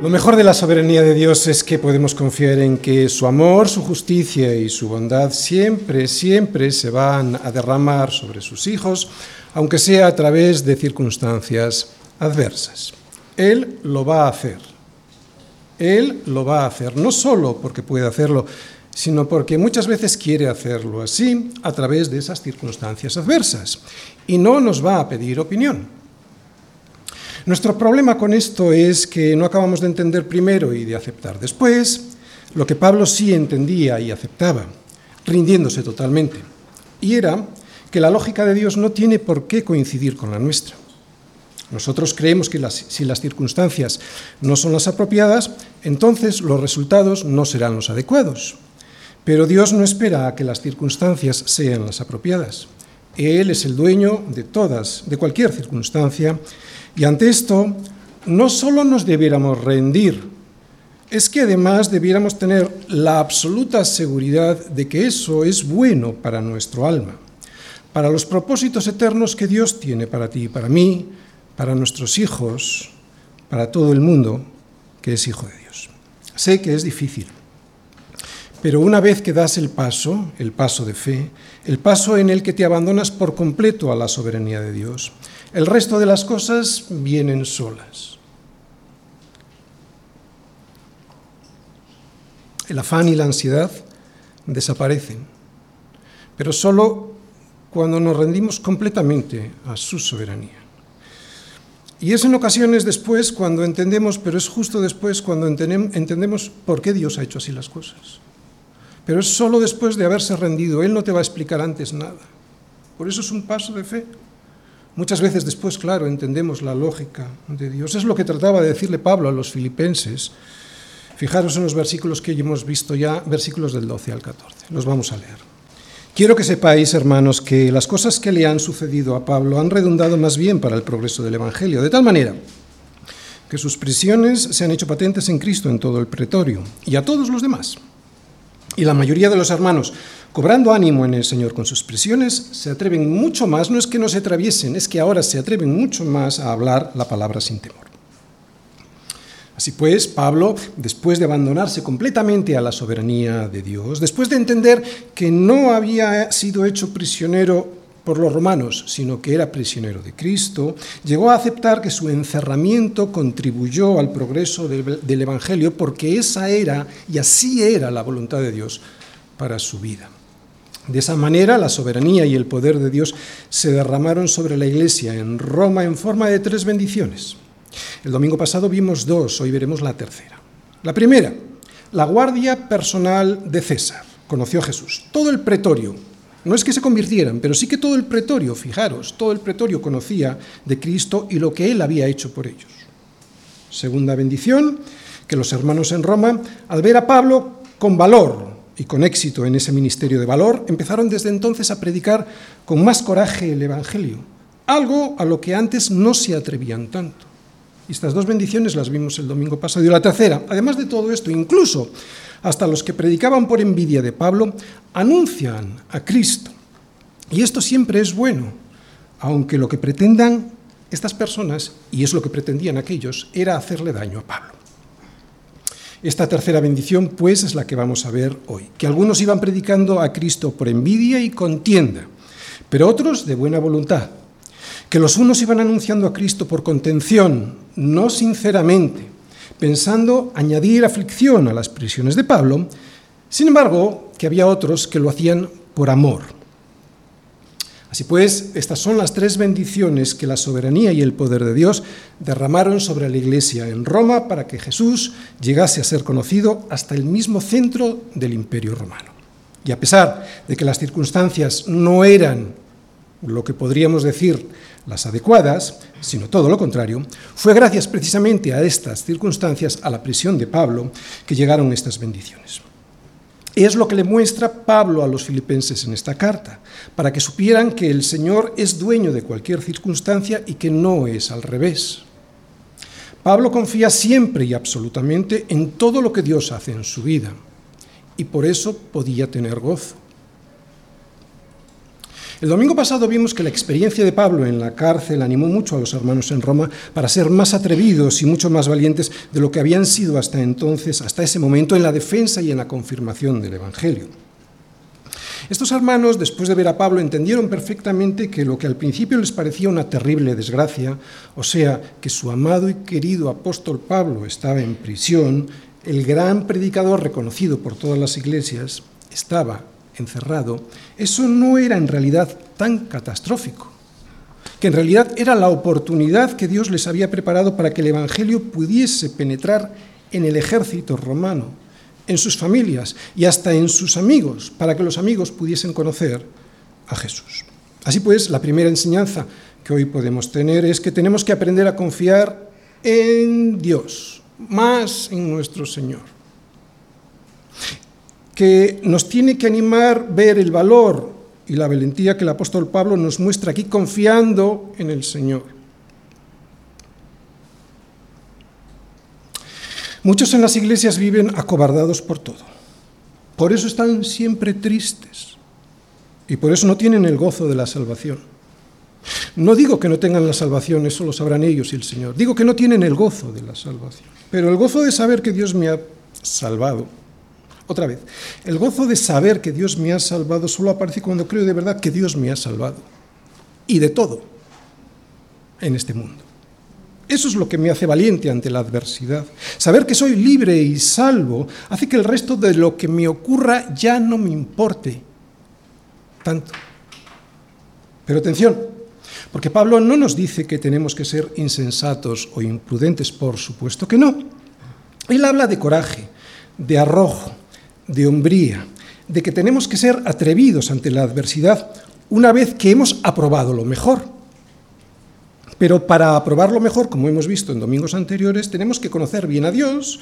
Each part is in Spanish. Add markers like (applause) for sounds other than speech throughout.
Lo mejor de la soberanía de Dios es que podemos confiar en que su amor, su justicia y su bondad siempre, siempre se van a derramar sobre sus hijos, aunque sea a través de circunstancias adversas. Él lo va a hacer. Él lo va a hacer, no solo porque puede hacerlo, sino porque muchas veces quiere hacerlo así a través de esas circunstancias adversas. Y no nos va a pedir opinión. Nuestro problema con esto es que no acabamos de entender primero y de aceptar después lo que Pablo sí entendía y aceptaba, rindiéndose totalmente. Y era que la lógica de Dios no tiene por qué coincidir con la nuestra. Nosotros creemos que si las circunstancias no son las apropiadas, entonces los resultados no serán los adecuados. Pero Dios no espera a que las circunstancias sean las apropiadas. Él es el dueño de todas, de cualquier circunstancia, y ante esto, no solo nos debiéramos rendir, es que además debiéramos tener la absoluta seguridad de que eso es bueno para nuestro alma, para los propósitos eternos que Dios tiene para ti y para mí, para nuestros hijos, para todo el mundo que es hijo de Dios. Sé que es difícil, pero una vez que das el paso, el paso de fe, el paso en el que te abandonas por completo a la soberanía de Dios, el resto de las cosas vienen solas. El afán y la ansiedad desaparecen, pero solo cuando nos rendimos completamente a su soberanía. Y es en ocasiones después cuando entendemos, pero es justo después cuando entendemos por qué Dios ha hecho así las cosas. Pero es solo después de haberse rendido, Él no te va a explicar antes nada. Por eso es un paso de fe. Muchas veces después, claro, entendemos la lógica de Dios. Es lo que trataba de decirle Pablo a los filipenses. Fijaros en los versículos que hemos visto ya, versículos del 12 al 14. Los vamos a leer. Quiero que sepáis, hermanos, que las cosas que le han sucedido a Pablo han redundado más bien para el progreso del Evangelio, de tal manera que sus prisiones se han hecho patentes en Cristo en todo el pretorio y a todos los demás. Y la mayoría de los hermanos cobrando ánimo en el Señor con sus prisiones, se atreven mucho más, no es que no se atraviesen, es que ahora se atreven mucho más a hablar la palabra sin temor. Así pues, Pablo, después de abandonarse completamente a la soberanía de Dios, después de entender que no había sido hecho prisionero por los romanos, sino que era prisionero de Cristo, llegó a aceptar que su encerramiento contribuyó al progreso del, del Evangelio porque esa era y así era la voluntad de Dios para su vida. De esa manera, la soberanía y el poder de Dios se derramaron sobre la Iglesia en Roma en forma de tres bendiciones. El domingo pasado vimos dos, hoy veremos la tercera. La primera, la guardia personal de César. Conoció a Jesús. Todo el pretorio, no es que se convirtieran, pero sí que todo el pretorio, fijaros, todo el pretorio conocía de Cristo y lo que él había hecho por ellos. Segunda bendición, que los hermanos en Roma, al ver a Pablo con valor, y con éxito en ese ministerio de valor, empezaron desde entonces a predicar con más coraje el Evangelio, algo a lo que antes no se atrevían tanto. Y estas dos bendiciones las vimos el domingo pasado. Y la tercera, además de todo esto, incluso hasta los que predicaban por envidia de Pablo, anuncian a Cristo. Y esto siempre es bueno, aunque lo que pretendan estas personas, y es lo que pretendían aquellos, era hacerle daño a Pablo. Esta tercera bendición, pues, es la que vamos a ver hoy, que algunos iban predicando a Cristo por envidia y contienda, pero otros de buena voluntad, que los unos iban anunciando a Cristo por contención, no sinceramente, pensando añadir aflicción a las prisiones de Pablo, sin embargo, que había otros que lo hacían por amor Así pues, estas son las tres bendiciones que la soberanía y el poder de Dios derramaron sobre la Iglesia en Roma para que Jesús llegase a ser conocido hasta el mismo centro del imperio romano. Y a pesar de que las circunstancias no eran lo que podríamos decir las adecuadas, sino todo lo contrario, fue gracias precisamente a estas circunstancias, a la prisión de Pablo, que llegaron estas bendiciones. Es lo que le muestra Pablo a los filipenses en esta carta, para que supieran que el Señor es dueño de cualquier circunstancia y que no es al revés. Pablo confía siempre y absolutamente en todo lo que Dios hace en su vida, y por eso podía tener gozo. El domingo pasado vimos que la experiencia de Pablo en la cárcel animó mucho a los hermanos en Roma para ser más atrevidos y mucho más valientes de lo que habían sido hasta entonces, hasta ese momento, en la defensa y en la confirmación del Evangelio. Estos hermanos, después de ver a Pablo, entendieron perfectamente que lo que al principio les parecía una terrible desgracia, o sea, que su amado y querido apóstol Pablo estaba en prisión, el gran predicador reconocido por todas las iglesias, estaba encerrado, eso no era en realidad tan catastrófico, que en realidad era la oportunidad que Dios les había preparado para que el Evangelio pudiese penetrar en el ejército romano, en sus familias y hasta en sus amigos, para que los amigos pudiesen conocer a Jesús. Así pues, la primera enseñanza que hoy podemos tener es que tenemos que aprender a confiar en Dios, más en nuestro Señor que nos tiene que animar ver el valor y la valentía que el apóstol Pablo nos muestra aquí confiando en el Señor. Muchos en las iglesias viven acobardados por todo. Por eso están siempre tristes y por eso no tienen el gozo de la salvación. No digo que no tengan la salvación, eso lo sabrán ellos y el Señor. Digo que no tienen el gozo de la salvación. Pero el gozo de saber que Dios me ha salvado otra vez, el gozo de saber que Dios me ha salvado solo aparece cuando creo de verdad que Dios me ha salvado. Y de todo en este mundo. Eso es lo que me hace valiente ante la adversidad. Saber que soy libre y salvo hace que el resto de lo que me ocurra ya no me importe tanto. Pero atención, porque Pablo no nos dice que tenemos que ser insensatos o imprudentes, por supuesto que no. Él habla de coraje, de arrojo, de hombría, de que tenemos que ser atrevidos ante la adversidad una vez que hemos aprobado lo mejor. Pero para aprobar lo mejor, como hemos visto en domingos anteriores, tenemos que conocer bien a Dios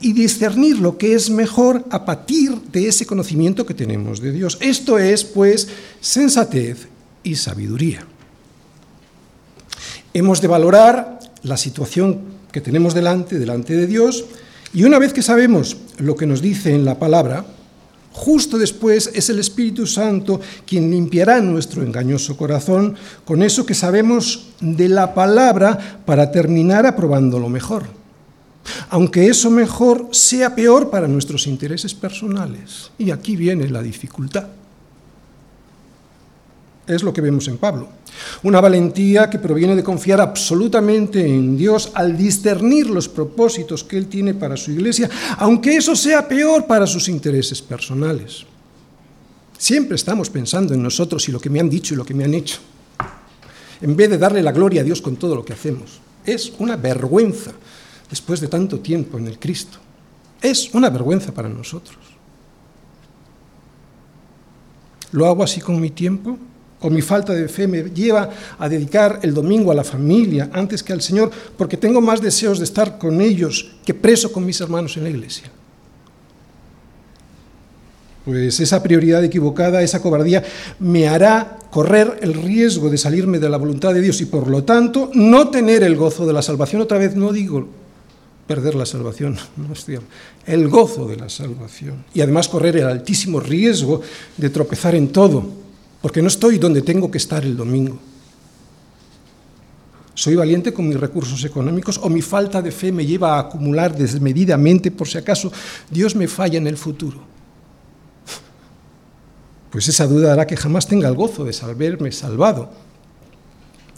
y discernir lo que es mejor a partir de ese conocimiento que tenemos de Dios. Esto es, pues, sensatez y sabiduría. Hemos de valorar la situación que tenemos delante, delante de Dios, y una vez que sabemos lo que nos dice en la palabra, justo después es el Espíritu Santo quien limpiará nuestro engañoso corazón con eso que sabemos de la palabra para terminar aprobando lo mejor. Aunque eso mejor sea peor para nuestros intereses personales. Y aquí viene la dificultad. Es lo que vemos en Pablo. Una valentía que proviene de confiar absolutamente en Dios al discernir los propósitos que Él tiene para su iglesia, aunque eso sea peor para sus intereses personales. Siempre estamos pensando en nosotros y lo que me han dicho y lo que me han hecho, en vez de darle la gloria a Dios con todo lo que hacemos. Es una vergüenza después de tanto tiempo en el Cristo. Es una vergüenza para nosotros. ¿Lo hago así con mi tiempo? O mi falta de fe me lleva a dedicar el domingo a la familia antes que al Señor porque tengo más deseos de estar con ellos que preso con mis hermanos en la iglesia. Pues esa prioridad equivocada, esa cobardía, me hará correr el riesgo de salirme de la voluntad de Dios y por lo tanto no tener el gozo de la salvación. Otra vez no digo perder la salvación, (laughs) no estoy el gozo de la salvación. Y además correr el altísimo riesgo de tropezar en todo porque no estoy donde tengo que estar el domingo. Soy valiente con mis recursos económicos o mi falta de fe me lleva a acumular desmedidamente por si acaso Dios me falla en el futuro. Pues esa duda hará que jamás tenga el gozo de saberme salvado.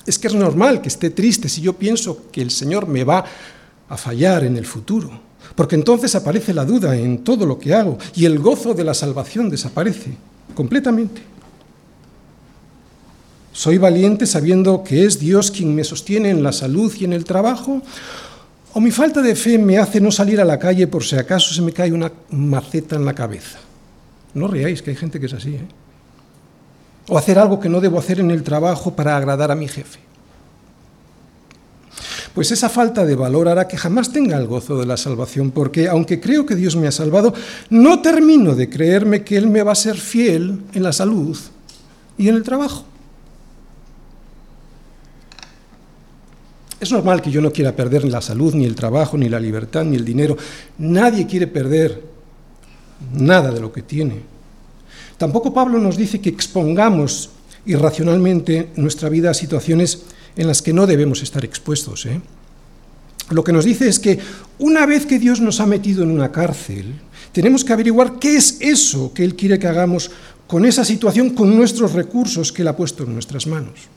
Es que es normal que esté triste si yo pienso que el Señor me va a fallar en el futuro, porque entonces aparece la duda en todo lo que hago y el gozo de la salvación desaparece completamente. ¿Soy valiente sabiendo que es Dios quien me sostiene en la salud y en el trabajo? ¿O mi falta de fe me hace no salir a la calle por si acaso se me cae una maceta en la cabeza? No reáis, que hay gente que es así. ¿eh? O hacer algo que no debo hacer en el trabajo para agradar a mi jefe. Pues esa falta de valor hará que jamás tenga el gozo de la salvación, porque aunque creo que Dios me ha salvado, no termino de creerme que Él me va a ser fiel en la salud y en el trabajo. Es normal que yo no quiera perder la salud, ni el trabajo, ni la libertad, ni el dinero. Nadie quiere perder nada de lo que tiene. Tampoco Pablo nos dice que expongamos irracionalmente nuestra vida a situaciones en las que no debemos estar expuestos. ¿eh? Lo que nos dice es que una vez que Dios nos ha metido en una cárcel, tenemos que averiguar qué es eso que Él quiere que hagamos con esa situación, con nuestros recursos que Él ha puesto en nuestras manos.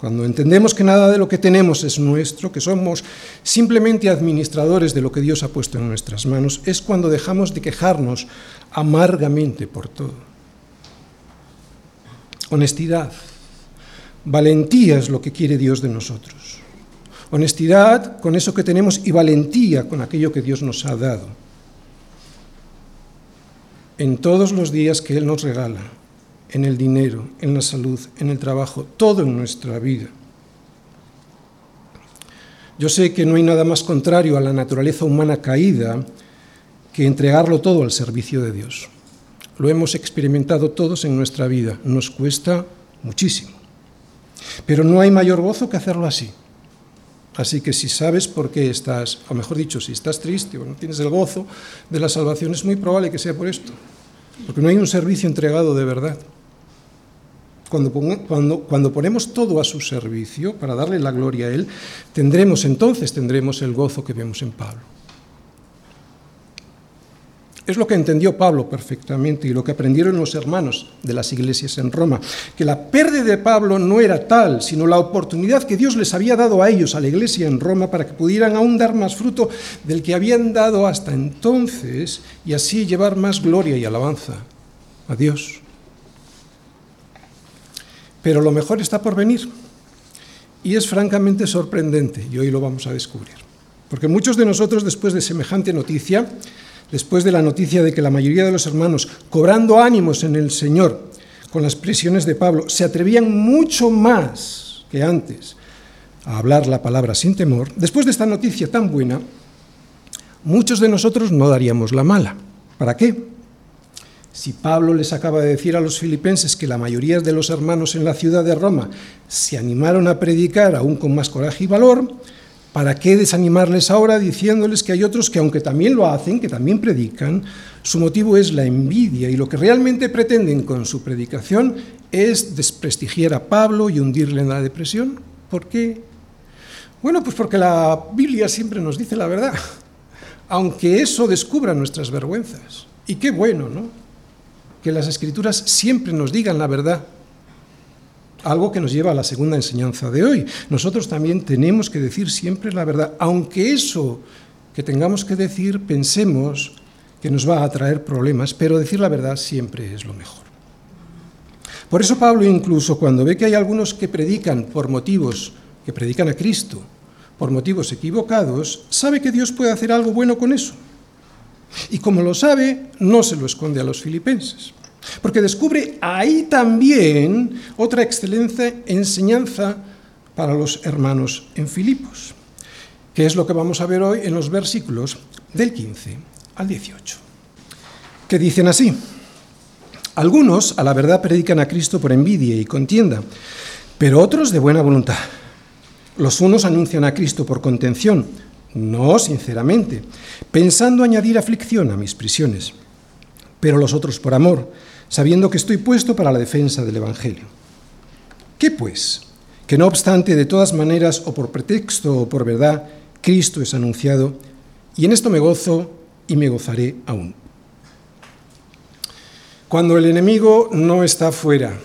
Cuando entendemos que nada de lo que tenemos es nuestro, que somos simplemente administradores de lo que Dios ha puesto en nuestras manos, es cuando dejamos de quejarnos amargamente por todo. Honestidad, valentía es lo que quiere Dios de nosotros. Honestidad con eso que tenemos y valentía con aquello que Dios nos ha dado. En todos los días que Él nos regala, en el dinero, en la salud, en el trabajo, todo en nuestra vida. Yo sé que no hay nada más contrario a la naturaleza humana caída que entregarlo todo al servicio de Dios. Lo hemos experimentado todos en nuestra vida, nos cuesta muchísimo. Pero no hay mayor gozo que hacerlo así. Así que si sabes por qué estás, o mejor dicho, si estás triste o no tienes el gozo de la salvación, es muy probable que sea por esto. Porque no hay un servicio entregado de verdad. Cuando, cuando, cuando, ponemos todo a su servicio para darle la gloria a Él, tendremos entonces tendremos el gozo que vemos en Pablo. Es lo que entendió Pablo perfectamente y lo que aprendieron los hermanos de las iglesias en Roma, que la pérdida de Pablo no era tal, sino la oportunidad que Dios les había dado a ellos, a la iglesia en Roma, para que pudieran aún dar más fruto del que habían dado hasta entonces y así llevar más gloria y alabanza a Dios. Pero lo mejor está por venir. Y es francamente sorprendente, y hoy lo vamos a descubrir. Porque muchos de nosotros, después de semejante noticia, después de la noticia de que la mayoría de los hermanos, cobrando ánimos en el Señor con las prisiones de Pablo, se atrevían mucho más que antes a hablar la palabra sin temor, después de esta noticia tan buena, muchos de nosotros no daríamos la mala. ¿Para qué? Si Pablo les acaba de decir a los filipenses que la mayoría de los hermanos en la ciudad de Roma se animaron a predicar aún con más coraje y valor, ¿para qué desanimarles ahora diciéndoles que hay otros que aunque también lo hacen, que también predican, su motivo es la envidia y lo que realmente pretenden con su predicación es desprestigiar a Pablo y hundirle en la depresión? ¿Por qué? Bueno, pues porque la Biblia siempre nos dice la verdad, aunque eso descubra nuestras vergüenzas. Y qué bueno, ¿no? Que las escrituras siempre nos digan la verdad. Algo que nos lleva a la segunda enseñanza de hoy. Nosotros también tenemos que decir siempre la verdad, aunque eso que tengamos que decir pensemos que nos va a traer problemas, pero decir la verdad siempre es lo mejor. Por eso Pablo incluso cuando ve que hay algunos que predican por motivos, que predican a Cristo, por motivos equivocados, sabe que Dios puede hacer algo bueno con eso. Y como lo sabe, no se lo esconde a los filipenses, porque descubre ahí también otra excelente enseñanza para los hermanos en Filipos, que es lo que vamos a ver hoy en los versículos del 15 al 18, que dicen así. Algunos a la verdad predican a Cristo por envidia y contienda, pero otros de buena voluntad. Los unos anuncian a Cristo por contención, no, sinceramente, pensando añadir aflicción a mis prisiones, pero los otros por amor, sabiendo que estoy puesto para la defensa del Evangelio. ¿Qué pues? Que no obstante, de todas maneras, o por pretexto o por verdad, Cristo es anunciado, y en esto me gozo y me gozaré aún. Cuando el enemigo no está fuera,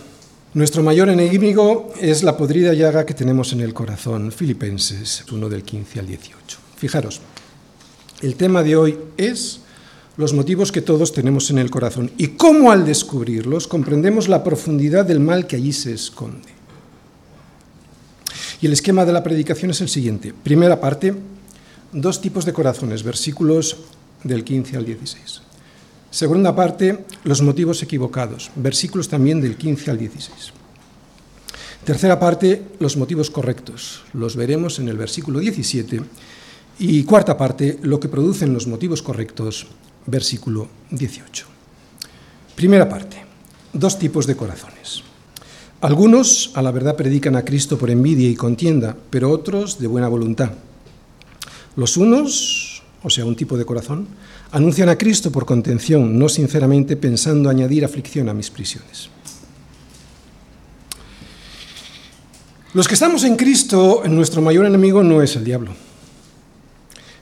nuestro mayor enemigo es la podrida llaga que tenemos en el corazón. Filipenses 1 del 15 al 18. Fijaros, el tema de hoy es los motivos que todos tenemos en el corazón y cómo al descubrirlos comprendemos la profundidad del mal que allí se esconde. Y el esquema de la predicación es el siguiente. Primera parte, dos tipos de corazones, versículos del 15 al 16. Segunda parte, los motivos equivocados, versículos también del 15 al 16. Tercera parte, los motivos correctos, los veremos en el versículo 17 y cuarta parte, lo que producen los motivos correctos, versículo 18. Primera parte, dos tipos de corazones. Algunos a la verdad predican a Cristo por envidia y contienda, pero otros de buena voluntad. Los unos, o sea, un tipo de corazón, anuncian a Cristo por contención, no sinceramente pensando añadir aflicción a mis prisiones. Los que estamos en Cristo, nuestro mayor enemigo no es el diablo.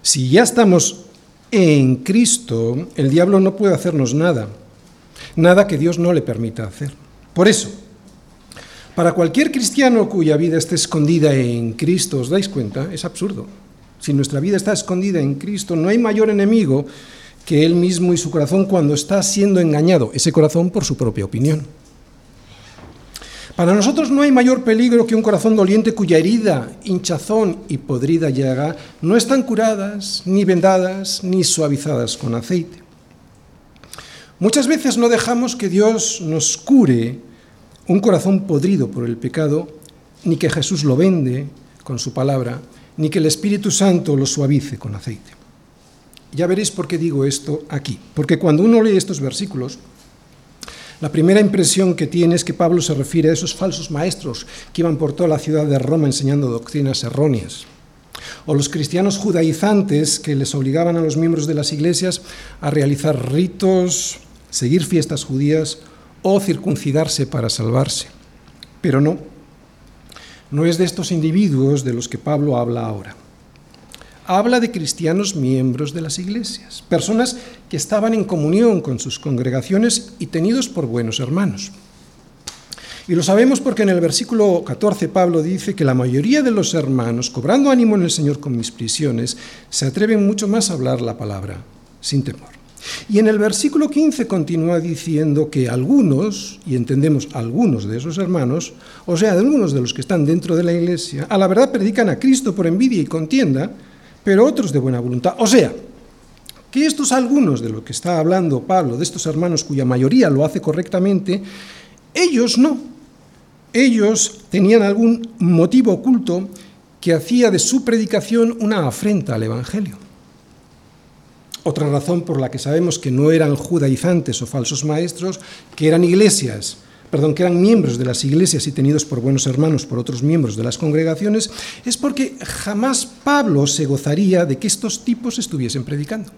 Si ya estamos en Cristo, el diablo no puede hacernos nada, nada que Dios no le permita hacer. Por eso, para cualquier cristiano cuya vida esté escondida en Cristo, ¿os dais cuenta? Es absurdo. Si nuestra vida está escondida en Cristo, no hay mayor enemigo que él mismo y su corazón cuando está siendo engañado, ese corazón por su propia opinión. Para nosotros no hay mayor peligro que un corazón doliente cuya herida, hinchazón y podrida llaga no están curadas, ni vendadas, ni suavizadas con aceite. Muchas veces no dejamos que Dios nos cure un corazón podrido por el pecado, ni que Jesús lo vende con su palabra, ni que el Espíritu Santo lo suavice con aceite. Ya veréis por qué digo esto aquí, porque cuando uno lee estos versículos, la primera impresión que tiene es que Pablo se refiere a esos falsos maestros que iban por toda la ciudad de Roma enseñando doctrinas erróneas, o los cristianos judaizantes que les obligaban a los miembros de las iglesias a realizar ritos, seguir fiestas judías o circuncidarse para salvarse. Pero no, no es de estos individuos de los que Pablo habla ahora habla de cristianos miembros de las iglesias, personas que estaban en comunión con sus congregaciones y tenidos por buenos hermanos. Y lo sabemos porque en el versículo 14 Pablo dice que la mayoría de los hermanos, cobrando ánimo en el Señor con mis prisiones, se atreven mucho más a hablar la palabra, sin temor. Y en el versículo 15 continúa diciendo que algunos, y entendemos algunos de esos hermanos, o sea, algunos de los que están dentro de la iglesia, a la verdad predican a Cristo por envidia y contienda, pero otros de buena voluntad. O sea, que estos algunos de lo que está hablando Pablo, de estos hermanos cuya mayoría lo hace correctamente, ellos no. Ellos tenían algún motivo oculto que hacía de su predicación una afrenta al Evangelio. Otra razón por la que sabemos que no eran judaizantes o falsos maestros, que eran iglesias perdón, que eran miembros de las iglesias y tenidos por buenos hermanos por otros miembros de las congregaciones, es porque jamás Pablo se gozaría de que estos tipos estuviesen predicando.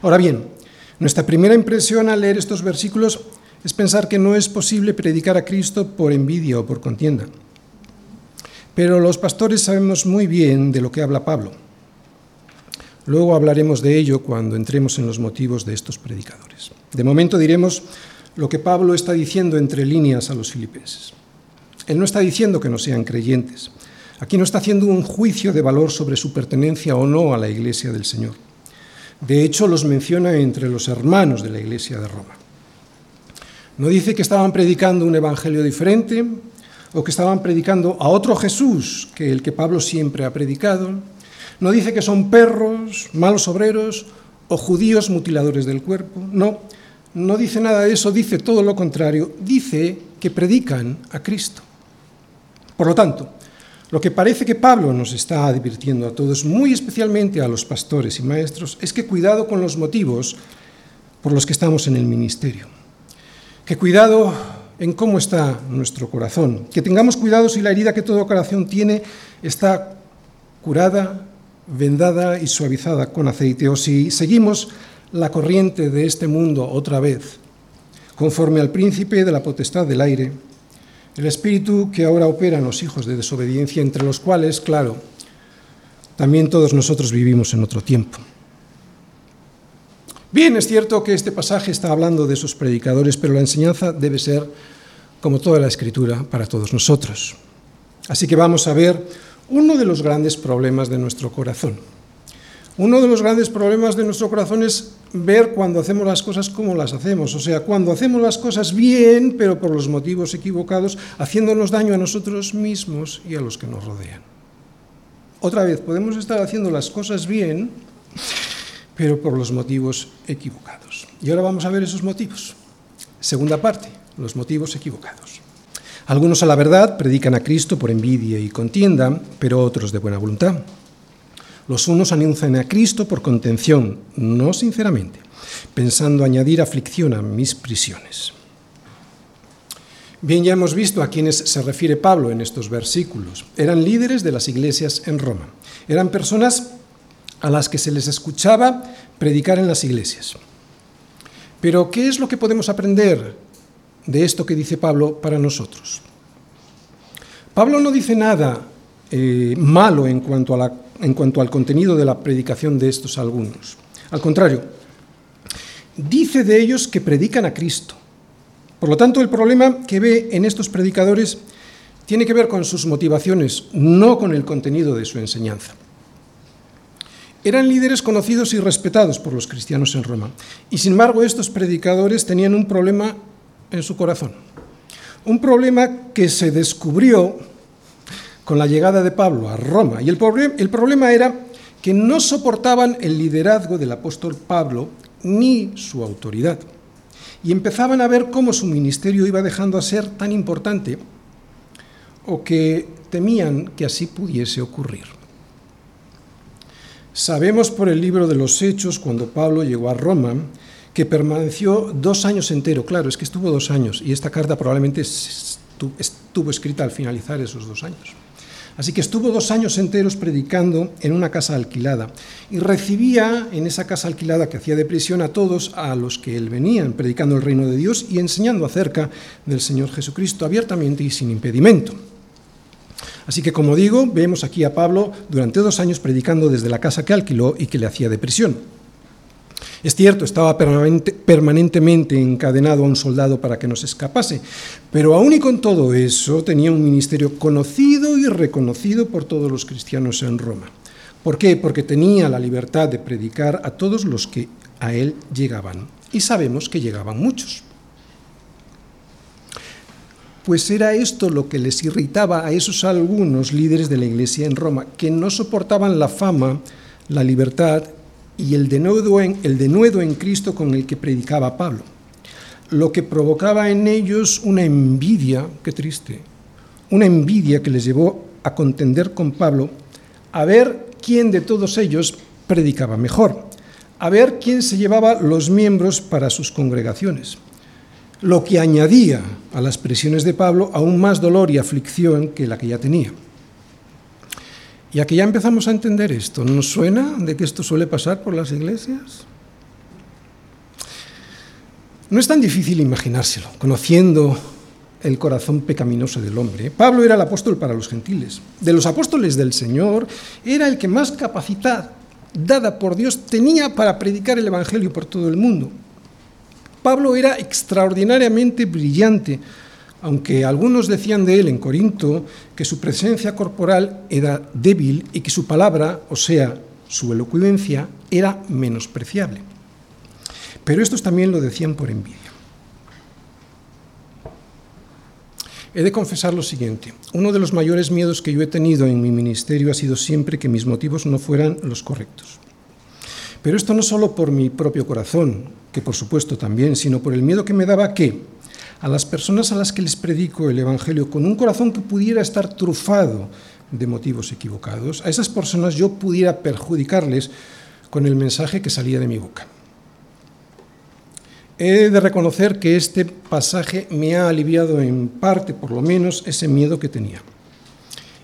Ahora bien, nuestra primera impresión al leer estos versículos es pensar que no es posible predicar a Cristo por envidia o por contienda. Pero los pastores sabemos muy bien de lo que habla Pablo. Luego hablaremos de ello cuando entremos en los motivos de estos predicadores. De momento diremos lo que Pablo está diciendo entre líneas a los filipenses. Él no está diciendo que no sean creyentes. Aquí no está haciendo un juicio de valor sobre su pertenencia o no a la iglesia del Señor. De hecho, los menciona entre los hermanos de la iglesia de Roma. No dice que estaban predicando un evangelio diferente o que estaban predicando a otro Jesús que el que Pablo siempre ha predicado no dice que son perros, malos obreros o judíos mutiladores del cuerpo. No, no dice nada de eso, dice todo lo contrario. Dice que predican a Cristo. Por lo tanto, lo que parece que Pablo nos está advirtiendo a todos, muy especialmente a los pastores y maestros, es que cuidado con los motivos por los que estamos en el ministerio. Que cuidado en cómo está nuestro corazón. Que tengamos cuidado si la herida que todo corazón tiene está curada, vendada y suavizada con aceite, o si seguimos la corriente de este mundo otra vez, conforme al príncipe de la potestad del aire, el espíritu que ahora opera en los hijos de desobediencia, entre los cuales, claro, también todos nosotros vivimos en otro tiempo. Bien, es cierto que este pasaje está hablando de esos predicadores, pero la enseñanza debe ser, como toda la escritura, para todos nosotros. Así que vamos a ver uno de los grandes problemas de nuestro corazón. Uno de los grandes problemas de nuestro corazón es ver cuando hacemos las cosas como las hacemos, o sea, cuando hacemos las cosas bien, pero por los motivos equivocados, haciéndonos daño a nosotros mismos y a los que nos rodean. Otra vez, podemos estar haciendo las cosas bien, pero por los motivos equivocados. Y ahora vamos a ver esos motivos. Segunda parte, los motivos equivocados. Algunos a la verdad predican a Cristo por envidia y contienda, pero otros de buena voluntad. Los unos anuncian a Cristo por contención, no sinceramente, pensando añadir aflicción a mis prisiones. Bien, ya hemos visto a quienes se refiere Pablo en estos versículos. Eran líderes de las iglesias en Roma. Eran personas a las que se les escuchaba predicar en las iglesias. Pero, ¿qué es lo que podemos aprender de esto que dice Pablo para nosotros? Pablo no dice nada eh, malo en cuanto, en cuanto al contenido de la predicación de estos algunos. Al contrario, dice de ellos que predican a Cristo. Por lo tanto, el problema que ve en estos predicadores tiene que ver con sus motivaciones, no con el contenido de su enseñanza. Eran líderes conocidos y respetados por los cristianos en Roma, y sin embargo estos predicadores tenían un problema en su corazón, un problema que se descubrió con la llegada de Pablo a Roma, y el, el problema era que no soportaban el liderazgo del apóstol Pablo ni su autoridad, y empezaban a ver cómo su ministerio iba dejando a ser tan importante o que temían que así pudiese ocurrir. Sabemos por el libro de los Hechos, cuando Pablo llegó a Roma, que permaneció dos años entero. Claro, es que estuvo dos años y esta carta probablemente estuvo escrita al finalizar esos dos años. Así que estuvo dos años enteros predicando en una casa alquilada y recibía en esa casa alquilada que hacía de prisión a todos a los que él venían, predicando el reino de Dios y enseñando acerca del Señor Jesucristo abiertamente y sin impedimento. Así que, como digo, vemos aquí a Pablo durante dos años predicando desde la casa que alquiló y que le hacía de prisión. Es cierto, estaba permanentemente encadenado a un soldado para que no se escapase, pero aún y con todo eso tenía un ministerio conocido y reconocido por todos los cristianos en Roma. ¿Por qué? Porque tenía la libertad de predicar a todos los que a él llegaban. Y sabemos que llegaban muchos. Pues era esto lo que les irritaba a esos algunos líderes de la iglesia en Roma, que no soportaban la fama, la libertad y el denuedo en, en Cristo con el que predicaba Pablo, lo que provocaba en ellos una envidia, qué triste, una envidia que les llevó a contender con Pablo, a ver quién de todos ellos predicaba mejor, a ver quién se llevaba los miembros para sus congregaciones, lo que añadía a las presiones de Pablo aún más dolor y aflicción que la que ya tenía. Y aquí ya empezamos a entender esto. ¿Nos suena de que esto suele pasar por las iglesias? No es tan difícil imaginárselo, conociendo el corazón pecaminoso del hombre. Pablo era el apóstol para los gentiles. De los apóstoles del Señor, era el que más capacidad dada por Dios tenía para predicar el Evangelio por todo el mundo. Pablo era extraordinariamente brillante, aunque algunos decían de él en Corinto que su presencia corporal era débil y que su palabra, o sea, su elocuencia, era menospreciable. Pero estos también lo decían por envidia. He de confesar lo siguiente. Uno de los mayores miedos que yo he tenido en mi ministerio ha sido siempre que mis motivos no fueran los correctos. Pero esto no solo por mi propio corazón, que por supuesto también, sino por el miedo que me daba que, a las personas a las que les predico el Evangelio con un corazón que pudiera estar trufado de motivos equivocados, a esas personas yo pudiera perjudicarles con el mensaje que salía de mi boca. He de reconocer que este pasaje me ha aliviado en parte, por lo menos, ese miedo que tenía.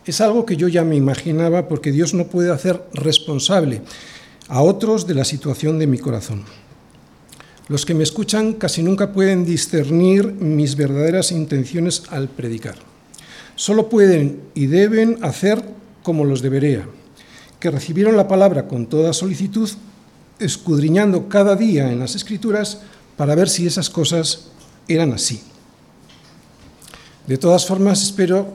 Es algo que yo ya me imaginaba porque Dios no puede hacer responsable a otros de la situación de mi corazón. Los que me escuchan casi nunca pueden discernir mis verdaderas intenciones al predicar. Solo pueden y deben hacer como los debería, que recibieron la palabra con toda solicitud, escudriñando cada día en las escrituras para ver si esas cosas eran así. De todas formas, espero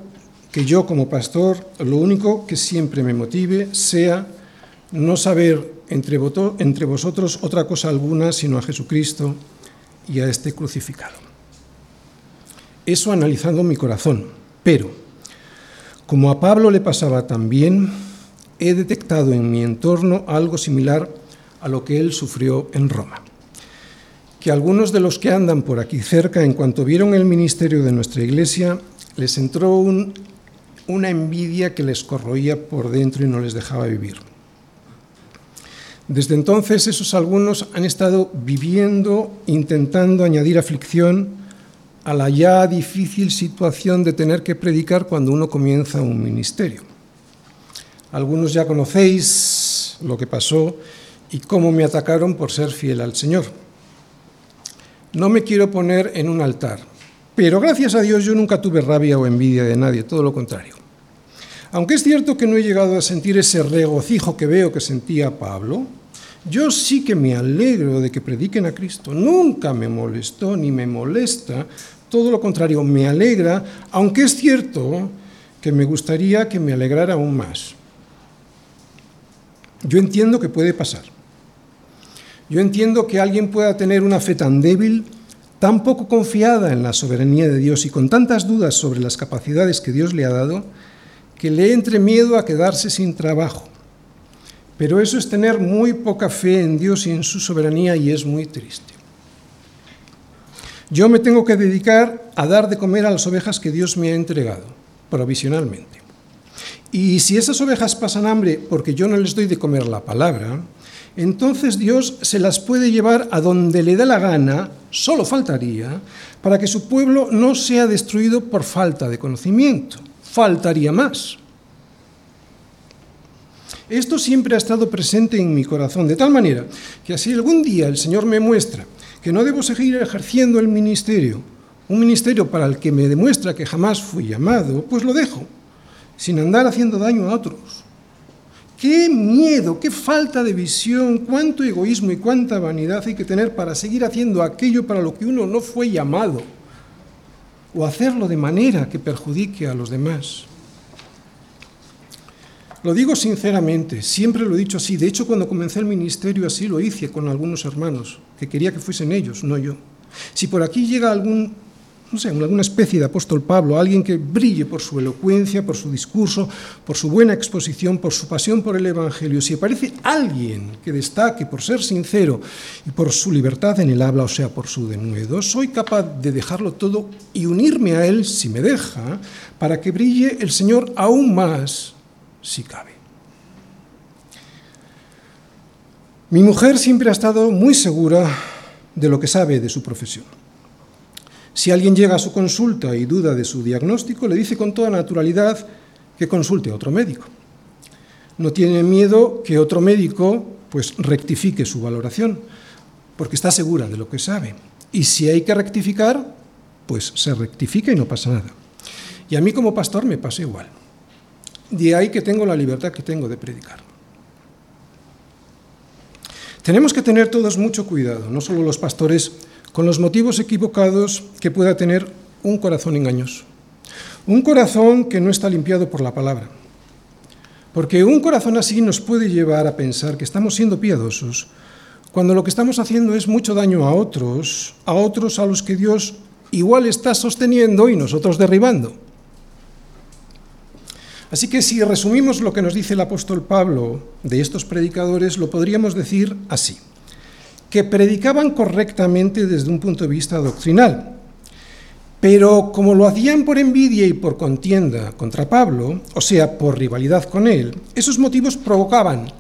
que yo como pastor lo único que siempre me motive sea no saber entre, vosotros otra cosa alguna sino a Jesucristo y a este crucificado. Eso analizando mi corazón, pero como a Pablo le pasaba también, he detectado en mi entorno algo similar a lo que él sufrió en Roma. Que algunos de los que andan por aquí cerca, en cuanto vieron el ministerio de nuestra iglesia, les entró una envidia que les corroía por dentro y no les dejaba vivir. Desde entonces esos algunos han estado viviendo, intentando añadir aflicción a la ya difícil situación de tener que predicar cuando uno comienza un ministerio. Algunos ya conocéis lo que pasó y cómo me atacaron por ser fiel al Señor. No me quiero poner en un altar, Pero gracias a Dios yo nunca tuve rabia o envidia de nadie, todo lo contrario. Aunque es cierto que no he llegado a sentir ese regocijo que veo que sentía Pablo, yo sí que me alegro de que prediquen a Cristo. Nunca me molestó ni me molesta, todo lo contrario, me alegra, aunque es cierto que me gustaría que me alegrara aún más. Yo entiendo que puede pasar. Yo entiendo que alguien pueda tener una fe tan débil, tan poco confiada en la soberanía de Dios y con tantas dudas sobre las capacidades que Dios le ha dado, que le entre miedo a quedarse sin trabajo. Pero eso es tener muy poca fe en Dios y en su soberanía y es muy triste. Yo me tengo que dedicar a dar de comer a las ovejas que Dios me ha entregado, provisionalmente. Y si esas ovejas pasan hambre porque yo no les doy de comer la palabra, entonces Dios se las puede llevar a donde le dé la gana, solo faltaría, para que su pueblo no sea destruido por falta de conocimiento faltaría más. Esto siempre ha estado presente en mi corazón, de tal manera que así algún día el Señor me muestra que no debo seguir ejerciendo el ministerio, un ministerio para el que me demuestra que jamás fui llamado, pues lo dejo, sin andar haciendo daño a otros. Qué miedo, qué falta de visión, cuánto egoísmo y cuánta vanidad hay que tener para seguir haciendo aquello para lo que uno no fue llamado o hacerlo de manera que perjudique a los demás. Lo digo sinceramente, siempre lo he dicho así. De hecho, cuando comencé el ministerio así lo hice con algunos hermanos, que quería que fuesen ellos, no yo. Si por aquí llega algún no sé, alguna especie de apóstol Pablo, alguien que brille por su elocuencia, por su discurso, por su buena exposición, por su pasión por el Evangelio, si aparece alguien que destaque por ser sincero y por su libertad en el habla, o sea, por su denuedo, soy capaz de dejarlo todo y unirme a él, si me deja, para que brille el Señor aún más, si cabe. Mi mujer siempre ha estado muy segura de lo que sabe de su profesión. Si alguien llega a su consulta y duda de su diagnóstico, le dice con toda naturalidad que consulte a otro médico. No tiene miedo que otro médico pues rectifique su valoración, porque está segura de lo que sabe. Y si hay que rectificar, pues se rectifica y no pasa nada. Y a mí como pastor me pasa igual. De ahí que tengo la libertad que tengo de predicar. Tenemos que tener todos mucho cuidado, no solo los pastores, con los motivos equivocados que pueda tener un corazón engañoso. Un corazón que no está limpiado por la palabra. Porque un corazón así nos puede llevar a pensar que estamos siendo piadosos, cuando lo que estamos haciendo es mucho daño a otros, a otros a los que Dios igual está sosteniendo y nosotros derribando. Así que si resumimos lo que nos dice el apóstol Pablo de estos predicadores, lo podríamos decir así que predicaban correctamente desde un punto de vista doctrinal. Pero como lo hacían por envidia y por contienda contra Pablo, o sea, por rivalidad con él, esos motivos provocaban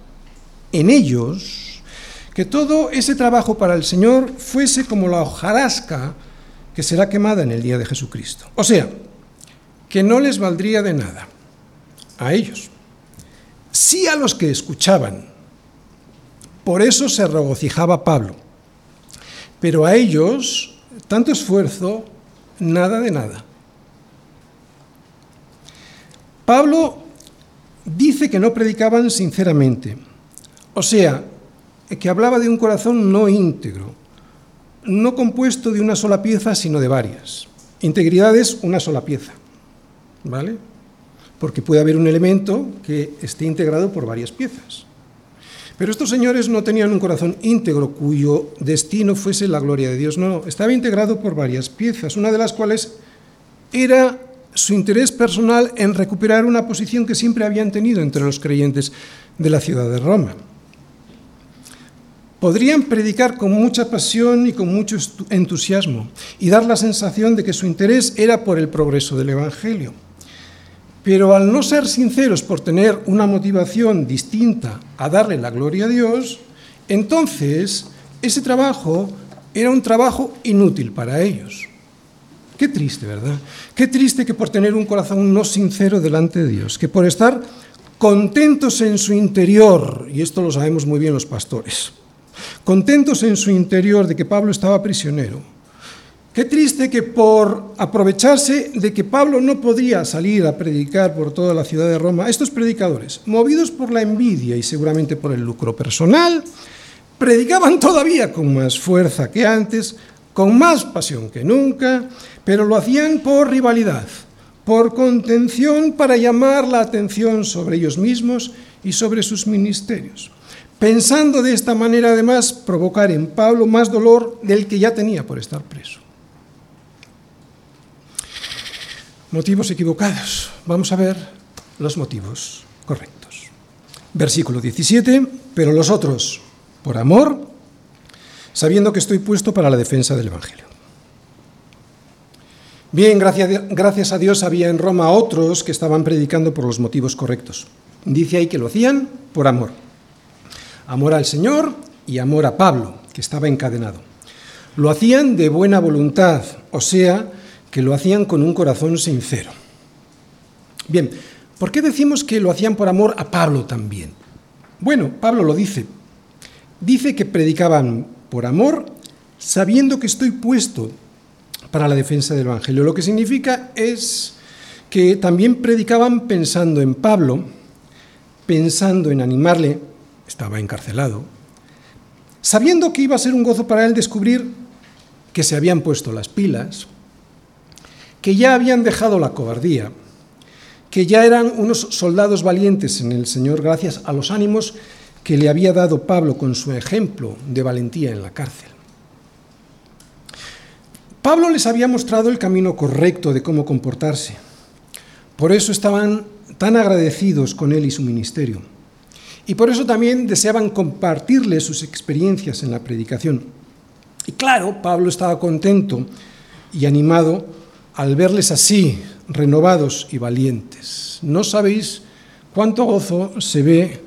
en ellos que todo ese trabajo para el Señor fuese como la hojarasca que será quemada en el día de Jesucristo. O sea, que no les valdría de nada a ellos. Sí a los que escuchaban, por eso se regocijaba Pablo. Pero a ellos, tanto esfuerzo, nada de nada. Pablo dice que no predicaban sinceramente, o sea, que hablaba de un corazón no íntegro, no compuesto de una sola pieza, sino de varias. Integridad es una sola pieza, ¿vale? Porque puede haber un elemento que esté integrado por varias piezas. Pero estos señores no tenían un corazón íntegro cuyo destino fuese la gloria de Dios, no, estaba integrado por varias piezas, una de las cuales era su interés personal en recuperar una posición que siempre habían tenido entre los creyentes de la ciudad de Roma. Podrían predicar con mucha pasión y con mucho entusiasmo y dar la sensación de que su interés era por el progreso del Evangelio. Pero al no ser sinceros por tener una motivación distinta a darle la gloria a Dios, entonces ese trabajo era un trabajo inútil para ellos. Qué triste, ¿verdad? Qué triste que por tener un corazón no sincero delante de Dios, que por estar contentos en su interior, y esto lo sabemos muy bien los pastores, contentos en su interior de que Pablo estaba prisionero, Qué triste que por aprovecharse de que Pablo no podía salir a predicar por toda la ciudad de Roma, estos predicadores, movidos por la envidia y seguramente por el lucro personal, predicaban todavía con más fuerza que antes, con más pasión que nunca, pero lo hacían por rivalidad, por contención para llamar la atención sobre ellos mismos y sobre sus ministerios, pensando de esta manera además provocar en Pablo más dolor del que ya tenía por estar preso. Motivos equivocados. Vamos a ver los motivos correctos. Versículo 17, pero los otros, por amor, sabiendo que estoy puesto para la defensa del Evangelio. Bien, gracias a Dios había en Roma otros que estaban predicando por los motivos correctos. Dice ahí que lo hacían por amor. Amor al Señor y amor a Pablo, que estaba encadenado. Lo hacían de buena voluntad, o sea, que lo hacían con un corazón sincero. Bien, ¿por qué decimos que lo hacían por amor a Pablo también? Bueno, Pablo lo dice. Dice que predicaban por amor, sabiendo que estoy puesto para la defensa del Evangelio. Lo que significa es que también predicaban pensando en Pablo, pensando en animarle, estaba encarcelado, sabiendo que iba a ser un gozo para él descubrir que se habían puesto las pilas, que ya habían dejado la cobardía, que ya eran unos soldados valientes en el Señor gracias a los ánimos que le había dado Pablo con su ejemplo de valentía en la cárcel. Pablo les había mostrado el camino correcto de cómo comportarse. Por eso estaban tan agradecidos con él y su ministerio. Y por eso también deseaban compartirle sus experiencias en la predicación. Y claro, Pablo estaba contento y animado al verles así, renovados y valientes. No sabéis cuánto gozo se ve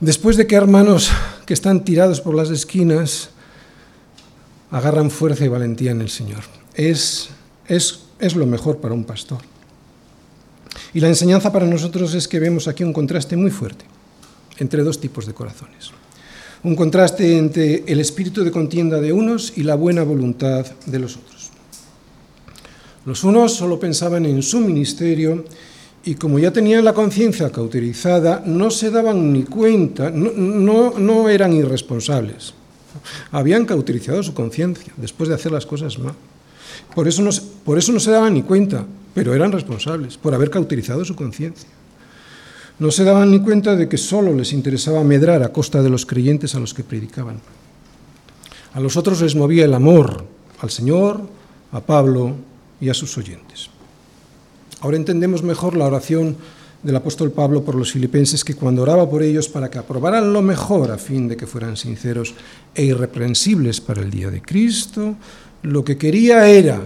después de que hermanos que están tirados por las esquinas agarran fuerza y valentía en el Señor. Es, es, es lo mejor para un pastor. Y la enseñanza para nosotros es que vemos aquí un contraste muy fuerte entre dos tipos de corazones. Un contraste entre el espíritu de contienda de unos y la buena voluntad de los otros. Los unos solo pensaban en su ministerio y como ya tenían la conciencia cauterizada, no se daban ni cuenta, no, eran irresponsables. Habían cauterizado su conciencia después de hacer las cosas mal. Por eso, no, por eso no se daban ni cuenta, pero eran responsables por haber cauterizado su conciencia. No se daban ni cuenta de que solo les interesaba medrar a costa de los creyentes a los que predicaban. A los otros les movía el amor al Señor, a Pablo y a sus oyentes. Ahora entendemos mejor la oración del apóstol Pablo por los filipenses que cuando oraba por ellos para que aprobaran lo mejor a fin de que fueran sinceros e irreprensibles para el día de Cristo, lo que quería era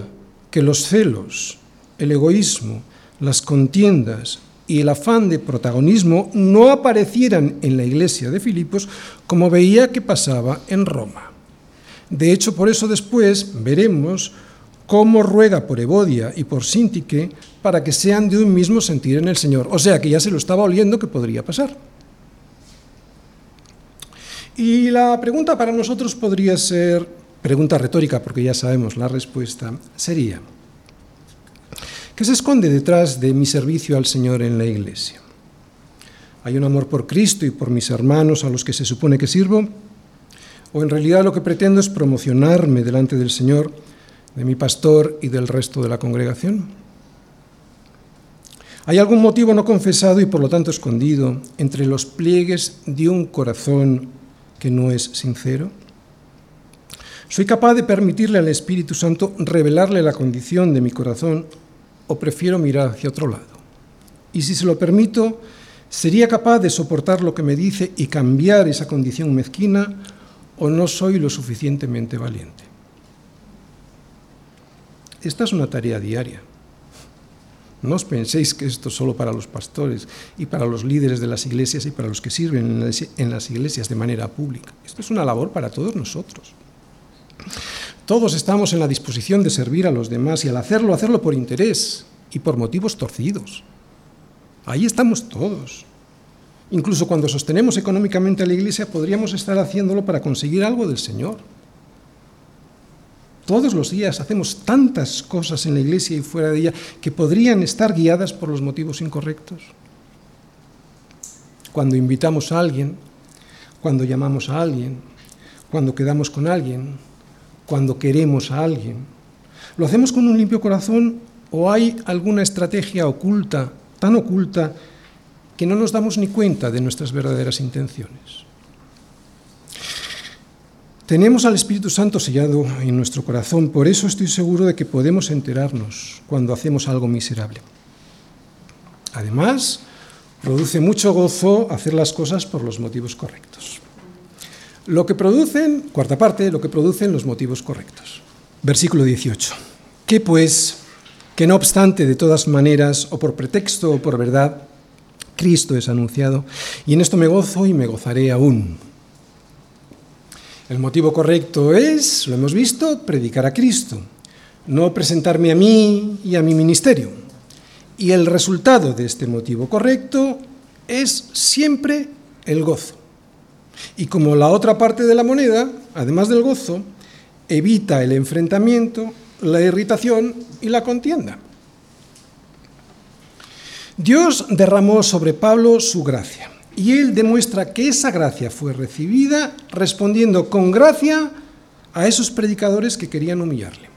que los celos, el egoísmo, las contiendas y el afán de protagonismo no aparecieran en la iglesia de Filipos como veía que pasaba en Roma. De hecho, por eso después veremos cómo ruega por Evodia y por Sintique para que sean de un mismo sentir en el Señor. O sea que ya se lo estaba oliendo que podría pasar. Y la pregunta para nosotros podría ser, pregunta retórica porque ya sabemos la respuesta, sería, ¿qué se esconde detrás de mi servicio al Señor en la iglesia? ¿Hay un amor por Cristo y por mis hermanos a los que se supone que sirvo? ¿O en realidad lo que pretendo es promocionarme delante del Señor? De mi pastor y del resto de la congregación? ¿Hay algún motivo no confesado y por lo tanto escondido entre los pliegues de un corazón que no es sincero? ¿Soy capaz de permitirle al Espíritu Santo revelarle la condición de mi corazón o prefiero mirar hacia otro lado? Y si se lo permito, ¿sería capaz de soportar lo que me dice y cambiar esa condición mezquina o no soy lo suficientemente valiente? Esta es una tarea diaria. No os penséis que esto es solo para los pastores y para los líderes de las iglesias y para los que sirven en las iglesias de manera pública. Esto es una labor para todos nosotros. Todos estamos en la disposición de servir a los demás y al hacerlo, hacerlo por interés y por motivos torcidos. Ahí estamos todos. Incluso cuando sostenemos económicamente a la iglesia, podríamos estar haciéndolo para conseguir algo del Señor. Todos los días hacemos tantas cosas en la iglesia y fuera de ella que podrían estar guiadas por los motivos incorrectos. Cuando invitamos a alguien, cuando llamamos a alguien, cuando quedamos con alguien, cuando queremos a alguien. ¿Lo hacemos con un limpio corazón o hay alguna estrategia oculta, tan oculta, que no nos damos ni cuenta de nuestras verdaderas intenciones? Tenemos al Espíritu Santo sellado en nuestro corazón, por eso estoy seguro de que podemos enterarnos cuando hacemos algo miserable. Además, produce mucho gozo hacer las cosas por los motivos correctos. Lo que producen, cuarta parte, lo que producen los motivos correctos. Versículo 18. Que pues, que no obstante, de todas maneras, o por pretexto o por verdad, Cristo es anunciado, y en esto me gozo y me gozaré aún el motivo correcto es, lo hemos visto, predicar a Cristo, no presentarme a mí y a mi ministerio. Y el resultado de este motivo correcto es siempre el gozo. Y como la otra parte de la moneda, además del gozo, evita el enfrentamiento, la irritación y la contienda. Dios derramó sobre Pablo su gracia y él demuestra que esa gracia fue recibida respondiendo con gracia a esos predicadores que querían humillarle.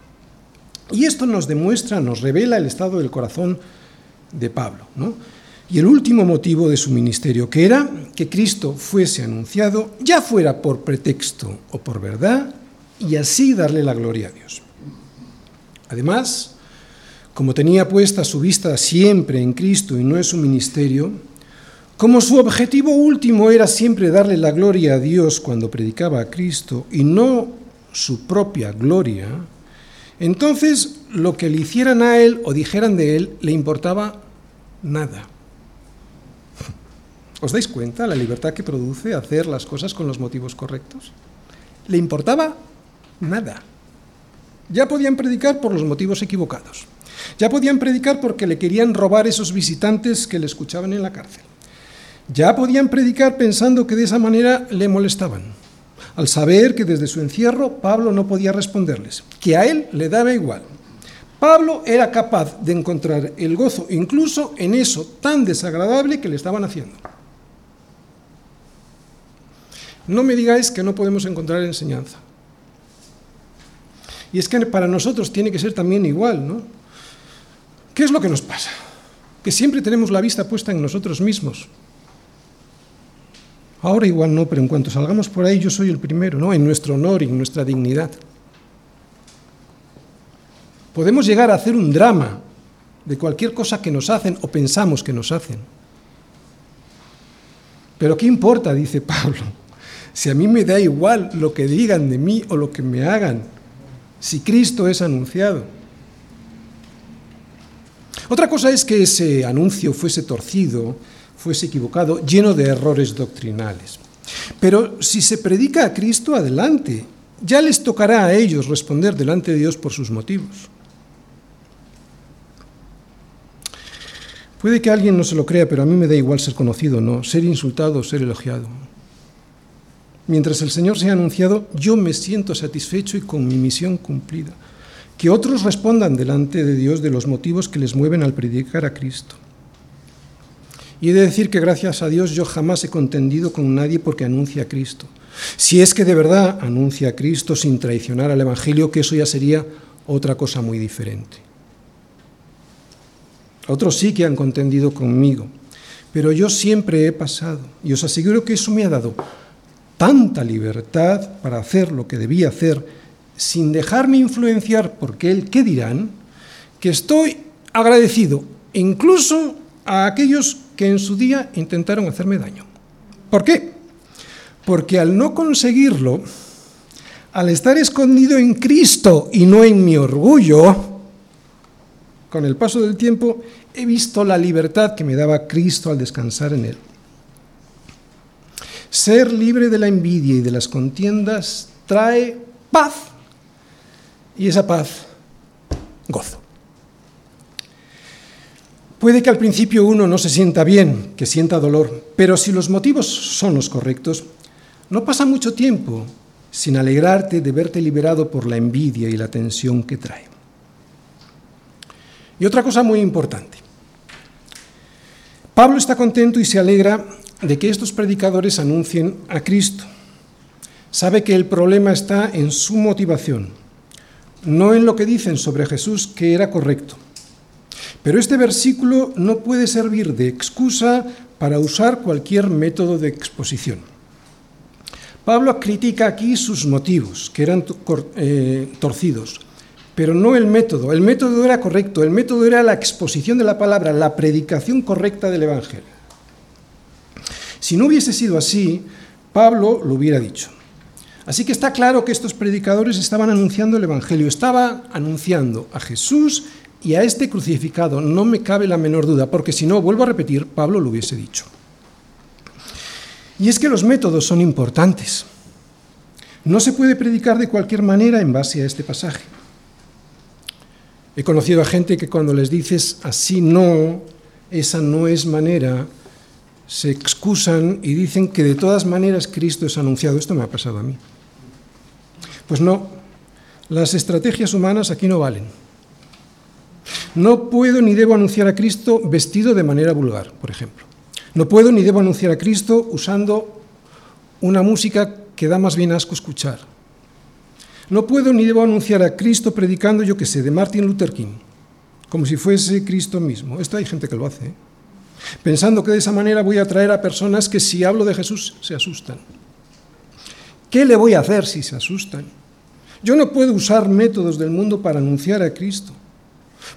Y esto nos demuestra, nos revela el estado del corazón de Pablo. Y el último motivo de su ministerio, que era que Cristo fuese anunciado, ya fuera por pretexto o por verdad, y así darle la gloria a Dios. Además, como tenía puesta su vista siempre en Cristo y no en su ministerio, como su objetivo último era siempre darle la gloria a Dios cuando predicaba a Cristo y no su propia gloria, entonces lo que le hicieran a él o dijeran de él le importaba nada. ¿Os dais cuenta la libertad que produce hacer las cosas con los motivos correctos? Le importaba nada. Ya podían predicar por los motivos equivocados. Ya podían predicar porque le querían robar esos visitantes que le escuchaban en la cárcel. Ya podían predicar pensando que de esa manera le molestaban, al saber que desde su encierro Pablo no podía responderles, que a él le daba igual. Pablo era capaz de encontrar el gozo incluso en eso tan desagradable que le estaban haciendo. No me digáis que no podemos encontrar enseñanza. Y es que para nosotros tiene que ser también igual, ¿no? ¿Qué es lo que nos pasa? Que siempre tenemos la vista puesta en nosotros mismos, Ahora igual no, pero en cuanto salgamos por ahí yo soy el primero, ¿no? En nuestro honor y en nuestra dignidad. Podemos llegar a hacer un drama de cualquier cosa que nos hacen o pensamos que nos hacen. Pero ¿qué importa? dice Pablo. Si a mí me da igual lo que digan de mí o lo que me hagan, si Cristo es anunciado. Otra cosa es que ese anuncio fuese torcido fuese equivocado, lleno de errores doctrinales. Pero si se predica a Cristo, adelante. Ya les tocará a ellos responder delante de Dios por sus motivos. Puede que alguien no se lo crea, pero a mí me da igual ser conocido no, ser insultado o ser elogiado. Mientras el Señor sea anunciado, yo me siento satisfecho y con mi misión cumplida. Que otros respondan delante de Dios de los motivos que les mueven al predicar a Cristo. Y he de decir que gracias a Dios yo jamás he contendido con nadie porque anuncia a Cristo. Si es que de verdad anuncia a Cristo sin traicionar al Evangelio, que eso ya sería otra cosa muy diferente. Otros sí que han contendido conmigo, pero yo siempre he pasado y os aseguro que eso me ha dado tanta libertad para hacer lo que debía hacer sin dejarme influenciar por el qué dirán, que estoy agradecido incluso a aquellos en su día intentaron hacerme daño. ¿Por qué? Porque al no conseguirlo, al estar escondido en Cristo y no en mi orgullo, con el paso del tiempo he visto la libertad que me daba Cristo al descansar en Él. Ser libre de la envidia y de las contiendas trae paz y esa paz gozo. Puede que al principio uno no se sienta bien, que sienta dolor, pero si los motivos son los correctos, no pasa mucho tiempo sin alegrarte de verte liberado por la envidia y la tensión que trae. Y otra cosa muy importante. Pablo está contento y se alegra de que estos predicadores anuncien a Cristo. Sabe que el problema está en su motivación, no en lo que dicen sobre Jesús que era correcto. Pero este versículo no puede servir de excusa para usar cualquier método de exposición. Pablo critica aquí sus motivos, que eran eh, torcidos, pero no el método. El método era correcto, el método era la exposición de la palabra, la predicación correcta del Evangelio. Si no hubiese sido así, Pablo lo hubiera dicho. Así que está claro que estos predicadores estaban anunciando el Evangelio, estaban anunciando a Jesús y a este crucificado, no me cabe la menor duda, porque si no, vuelvo a repetir, Pablo lo hubiese dicho. Y es que los métodos son importantes. No se puede predicar de cualquier manera en base a este pasaje. He conocido a gente que cuando les dices así no, esa no es manera, se excusan y dicen que de todas maneras Cristo es anunciado. Esto me ha pasado a mí. Pues no, las estrategias humanas aquí no valen. No puedo ni debo anunciar a Cristo vestido de manera vulgar, por ejemplo. No puedo ni debo anunciar a Cristo usando una música que da más bien asco escuchar. No puedo ni debo anunciar a Cristo predicando, yo que sé, de Martin Luther King, como si fuese Cristo mismo. Esto hay gente que lo hace, ¿eh? pensando que de esa manera voy a atraer a personas que si hablo de Jesús se asustan. ¿Qué le voy a hacer si se asustan? Yo no puedo usar métodos del mundo para anunciar a Cristo.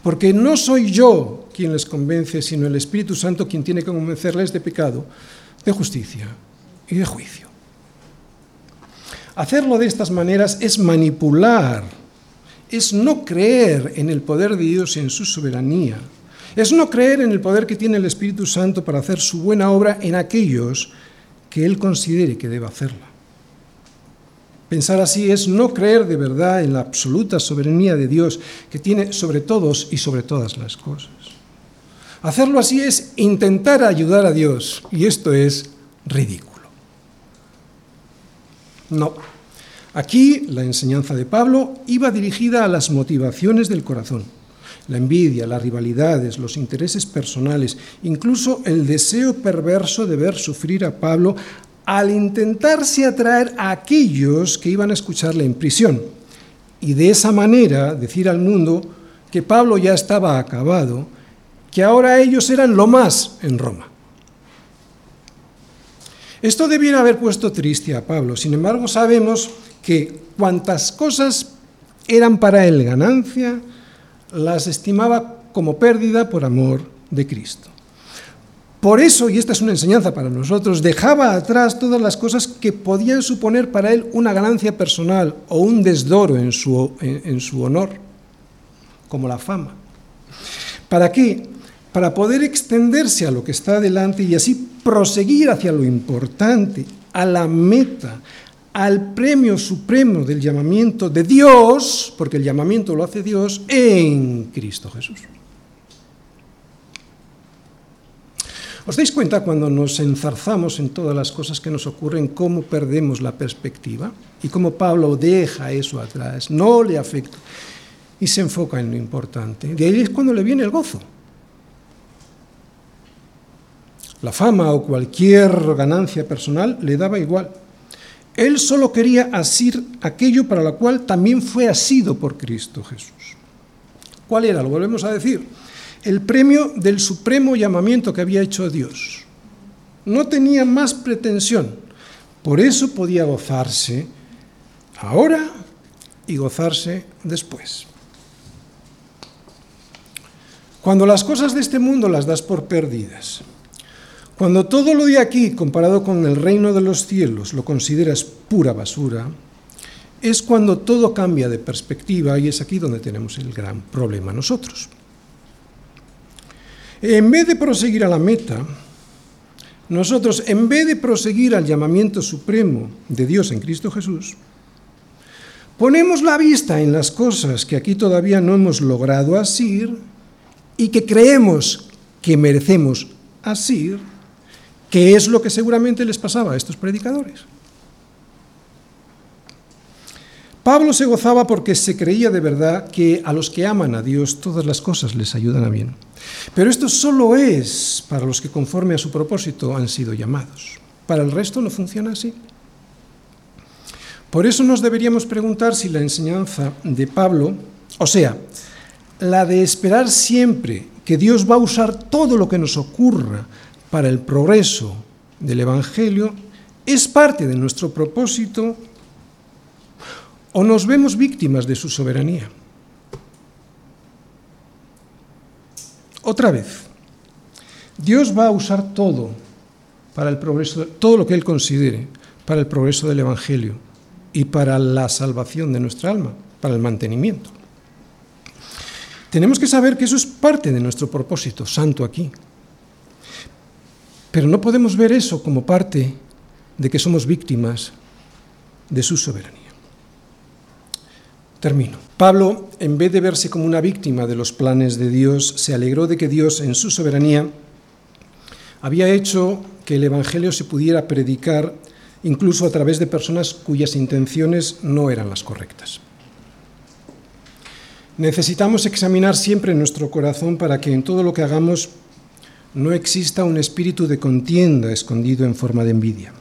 Porque no soy yo quien les convence, sino el Espíritu Santo quien tiene que convencerles de pecado, de justicia y de juicio. Hacerlo de estas maneras es manipular, es no creer en el poder de Dios y en su soberanía, es no creer en el poder que tiene el Espíritu Santo para hacer su buena obra en aquellos que Él considere que debe hacerla. Pensar así es no creer de verdad en la absoluta soberanía de Dios que tiene sobre todos y sobre todas las cosas. Hacerlo así es intentar ayudar a Dios y esto es ridículo. No. Aquí la enseñanza de Pablo iba dirigida a las motivaciones del corazón, la envidia, las rivalidades, los intereses personales, incluso el deseo perverso de ver sufrir a Pablo al intentarse atraer a aquellos que iban a escucharle en prisión y de esa manera decir al mundo que Pablo ya estaba acabado, que ahora ellos eran lo más en Roma. Esto debiera haber puesto triste a Pablo, sin embargo sabemos que cuantas cosas eran para él ganancia, las estimaba como pérdida por amor de Cristo. Por eso, y esta es una enseñanza para nosotros, dejaba atrás todas las cosas que podían suponer para él una ganancia personal o un desdoro en su, en, su honor, como la fama. ¿Para qué? Para poder extenderse a lo que está adelante y así proseguir hacia lo importante, a la meta, al premio supremo del llamamiento de Dios, porque el llamamiento lo hace Dios en Cristo Jesús. ¿Os dais cuenta cuando nos enzarzamos en todas las cosas que nos ocurren, cómo perdemos la perspectiva? Y cómo Pablo deja eso atrás, no le afecta y se enfoca en lo importante. De ahí es cuando le viene el gozo. La fama o cualquier ganancia personal le daba igual. Él solo quería asir aquello para lo cual también fue asido por Cristo Jesús. ¿Cuál era? Lo volvemos a decir el premio del supremo llamamiento que había hecho Dios. No tenía más pretensión. Por eso podía gozarse ahora y gozarse después. Cuando las cosas de este mundo las das por perdidas, cuando todo lo de aquí, comparado con el reino de los cielos, lo consideras pura basura, es cuando todo cambia de perspectiva y es aquí donde tenemos el gran problema nosotros. En vez de proseguir a la meta, nosotros, en vez de proseguir al llamamiento supremo de Dios en Cristo Jesús, ponemos la vista en las cosas que aquí todavía no hemos logrado asir y que creemos que merecemos asir, que es lo que seguramente les pasaba a estos predicadores. Pablo se gozaba porque se creía de verdad que a los que aman a Dios todas las cosas les ayudan a bien. Pero esto solo es para los que conforme a su propósito han sido llamados. Para el resto no funciona así. Por eso nos deberíamos preguntar si la enseñanza de Pablo, o sea, la de esperar siempre que Dios va a usar todo lo que nos ocurra para el progreso del Evangelio, es parte de nuestro propósito o nos vemos víctimas de su soberanía. Otra vez, Dios va a usar todo para el progreso, todo lo que Él considere para el progreso del Evangelio y para la salvación de nuestra alma, para el mantenimiento. Tenemos que saber que eso es parte de nuestro propósito santo aquí. Pero no podemos ver eso como parte de que somos víctimas de su soberanía. Pablo, en vez de verse como una víctima de los planes de Dios, se alegró de que Dios, en su soberanía, había hecho que el Evangelio se pudiera predicar incluso a través de personas cuyas intenciones no eran las correctas. Necesitamos examinar siempre nuestro corazón para que en todo lo que hagamos no exista un espíritu de contienda escondido en forma de envidia.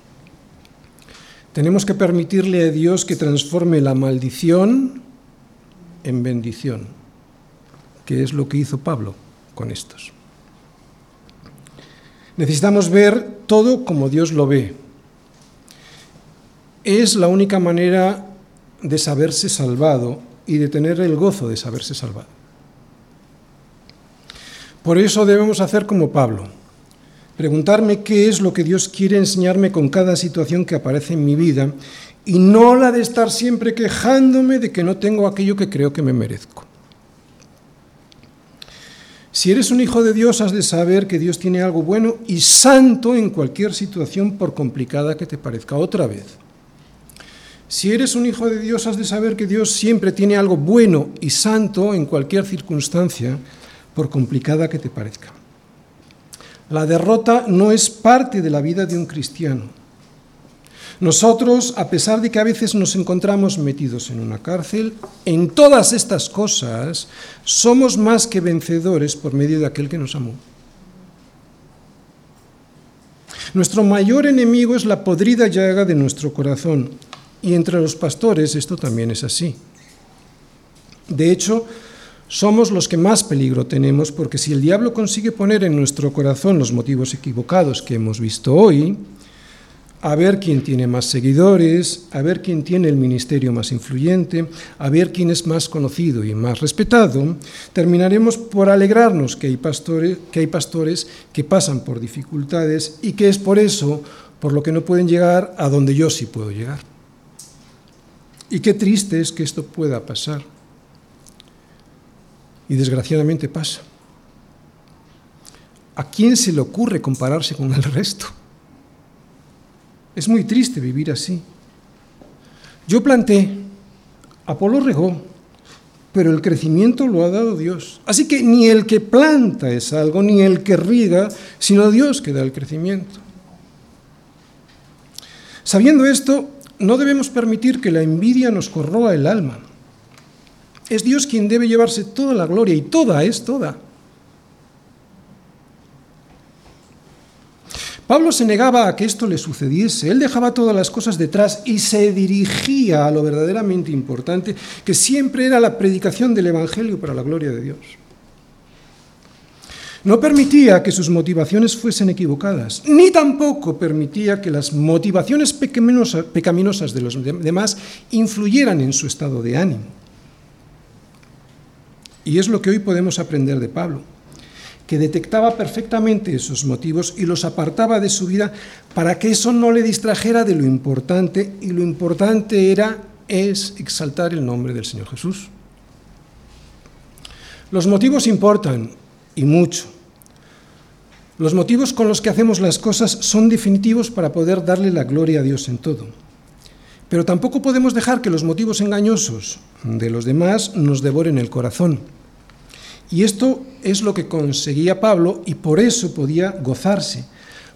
Tenemos que permitirle a Dios que transforme la maldición en bendición, que es lo que hizo Pablo con estos. Necesitamos ver todo como Dios lo ve. Es la única manera de saberse salvado y de tener el gozo de saberse salvado. Por eso debemos hacer como Pablo, preguntarme qué es lo que Dios quiere enseñarme con cada situación que aparece en mi vida y no la de estar siempre quejándome de que no tengo aquello que creo que me merezco. Si eres un hijo de Dios, has de saber que Dios tiene algo bueno y santo en cualquier situación, por complicada que te parezca. Otra vez, si eres un hijo de Dios, has de saber que Dios siempre tiene algo bueno y santo en cualquier circunstancia, por complicada que te parezca. La derrota no es parte de la vida de un cristiano. Nosotros, a pesar de que a veces nos encontramos metidos en una cárcel, en todas estas cosas somos más que vencedores por medio de aquel que nos amó. Nuestro mayor enemigo es la podrida llaga de nuestro corazón, y entre los pastores esto también es así. De hecho, somos los que más peligro tenemos porque si el diablo consigue poner en nuestro corazón los motivos equivocados que hemos visto hoy, a ver quién tiene más seguidores, a ver quién tiene el ministerio más influyente, a ver quién es más conocido y más respetado, terminaremos por alegrarnos que hay pastores que, hay pastores que pasan por dificultades y que es por eso por lo que no pueden llegar a donde yo sí puedo llegar. Y qué triste es que esto pueda pasar. Y desgraciadamente pasa. ¿A quién se le ocurre compararse con el resto? Es muy triste vivir así. Yo planté, Apolo regó, pero el crecimiento lo ha dado Dios. Así que ni el que planta es algo, ni el que riega, sino Dios que da el crecimiento. Sabiendo esto, no debemos permitir que la envidia nos corroa el alma. Es Dios quien debe llevarse toda la gloria y toda es toda. Pablo se negaba a que esto le sucediese, él dejaba todas las cosas detrás y se dirigía a lo verdaderamente importante, que siempre era la predicación del Evangelio para la gloria de Dios. No permitía que sus motivaciones fuesen equivocadas, ni tampoco permitía que las motivaciones pecaminosas de los demás influyeran en su estado de ánimo. Y es lo que hoy podemos aprender de Pablo, que detectaba perfectamente esos motivos y los apartaba de su vida para que eso no le distrajera de lo importante, y lo importante era, es exaltar el nombre del Señor Jesús. Los motivos importan, y mucho. Los motivos con los que hacemos las cosas son definitivos para poder darle la gloria a Dios en todo. Pero tampoco podemos dejar que los motivos engañosos de los demás nos devoren el corazón. Y esto es lo que conseguía Pablo y por eso podía gozarse,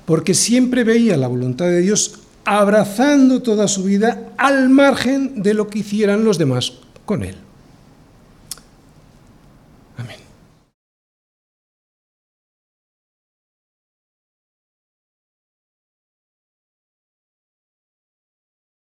porque siempre veía la voluntad de Dios abrazando toda su vida al margen de lo que hicieran los demás con él.